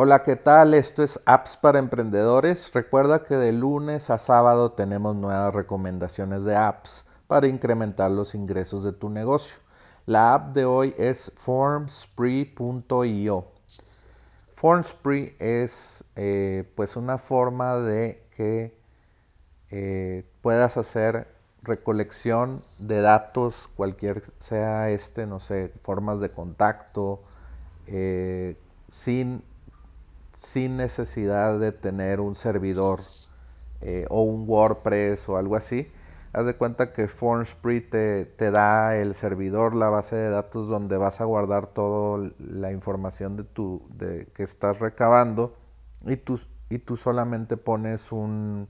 Hola, ¿qué tal? Esto es Apps para Emprendedores. Recuerda que de lunes a sábado tenemos nuevas recomendaciones de apps para incrementar los ingresos de tu negocio. La app de hoy es formspree.io. Formspree es eh, pues una forma de que eh, puedas hacer recolección de datos, cualquier sea este, no sé, formas de contacto, eh, sin sin necesidad de tener un servidor eh, o un WordPress o algo así. Haz de cuenta que Formspree te, te, da el servidor, la base de datos donde vas a guardar toda la información de tu, de, que estás recabando y tú, y tú solamente pones un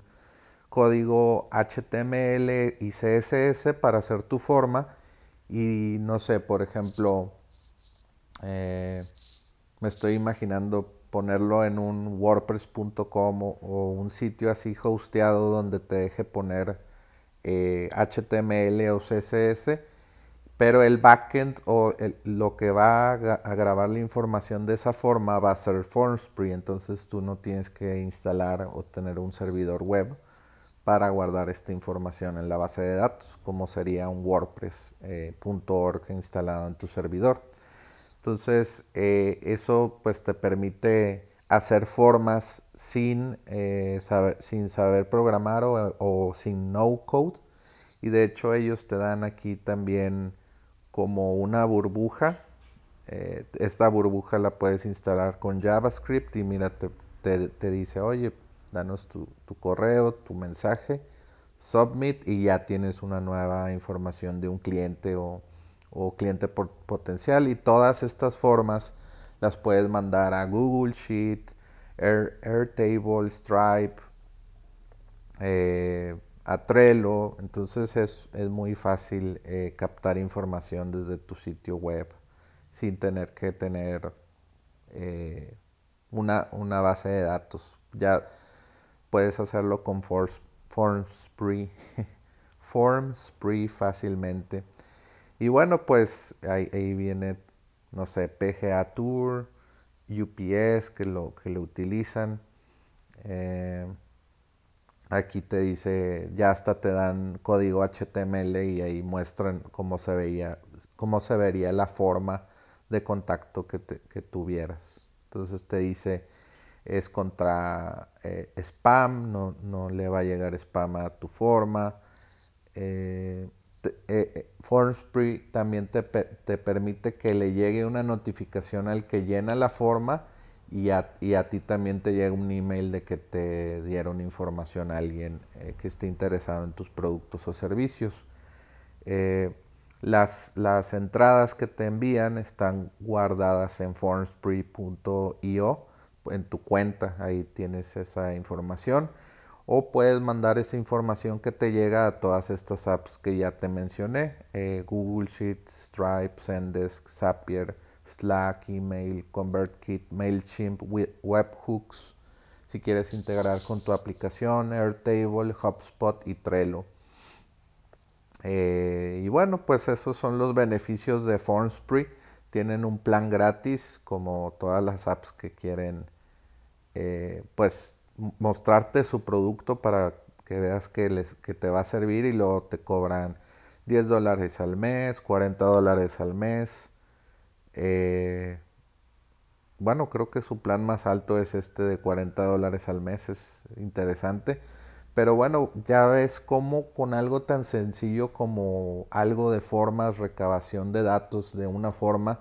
código HTML y CSS para hacer tu forma y no sé, por ejemplo, eh, me estoy imaginando ponerlo en un wordpress.com o, un sitio así hosteado donde te deje poner HTML eh, o CSS, pero el backend o lo que va a, grabar la información de esa forma va a ser Formspree, entonces tú no tienes que instalar o tener un servidor web para guardar esta información en la base de datos, como sería un WordPress.org eh, instalado en tu servidor. Entonces, eh, eso pues te permite hacer formas sin, eh, saber, sin saber programar o, sin no code. Y de hecho ellos te dan aquí también como una burbuja. Eh, esta burbuja la puedes instalar con JavaScript y mira, te, dice, oye, danos tu, tu, correo, tu mensaje, submit y ya tienes una nueva información de un cliente o, o cliente potencial y todas estas formas las puedes mandar a Google Sheet, Airtable, Stripe, eh, a Trello. Entonces es, muy fácil eh, captar información desde tu sitio web sin tener que tener eh, una, una, base de datos. Ya puedes hacerlo con Formspree, Formspree fácilmente. Y bueno, pues ahí, viene, no sé, PGA Tour, UPS que lo, que lo utilizan. Eh, aquí te dice, ya hasta te dan código HTML y ahí muestran cómo se veía, cómo se vería la forma de contacto que, tuvieras. Entonces te dice, es contra eh, spam, no, no, le va a llegar spam a tu forma. Eh, Formspree también te, permite que le llegue una notificación al que llena la forma y a, ti también te llega un email de que te dieron información a alguien eh, que esté interesado en tus productos o servicios. las, las entradas que te envían están guardadas en formspree.io en tu cuenta, ahí tienes esa información o puedes mandar esa información que te llega a todas estas apps que ya te mencioné, eh, Google Sheets, Stripe, Zendesk, Zapier, Slack, Email, ConvertKit, MailChimp, Webhooks, si quieres integrar con tu aplicación, Airtable, HubSpot y Trello. Eh, y bueno, pues esos son los beneficios de Formspree. Tienen un plan gratis como todas las apps que quieren eh, pues mostrarte su producto para que veas que, les, que te va a servir y luego te cobran 10 dólares al mes, 40 dólares al mes. Eh, bueno, creo que su plan más alto es este de 40 dólares al mes, es interesante. Pero bueno, ya ves cómo con algo tan sencillo como algo de formas, recabación de datos de una forma,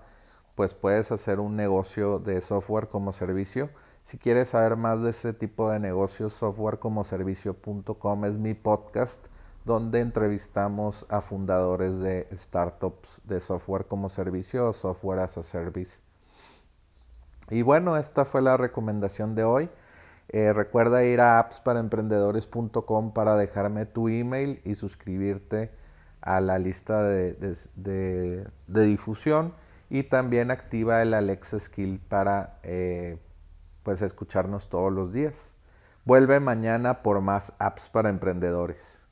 pues puedes hacer un negocio de software como servicio si quieres saber más de ese tipo de negocios, softwarecomoservicio.com es mi podcast donde entrevistamos a fundadores de startups de software como servicio o software as a service. Y bueno, esta fue la recomendación de hoy. Eh, recuerda ir a appsparaemprendedores.com para dejarme tu email y suscribirte a la lista de, difusión y también activa el Alexa Skill para eh, pues escucharnos todos los días. Vuelve mañana por más apps para emprendedores.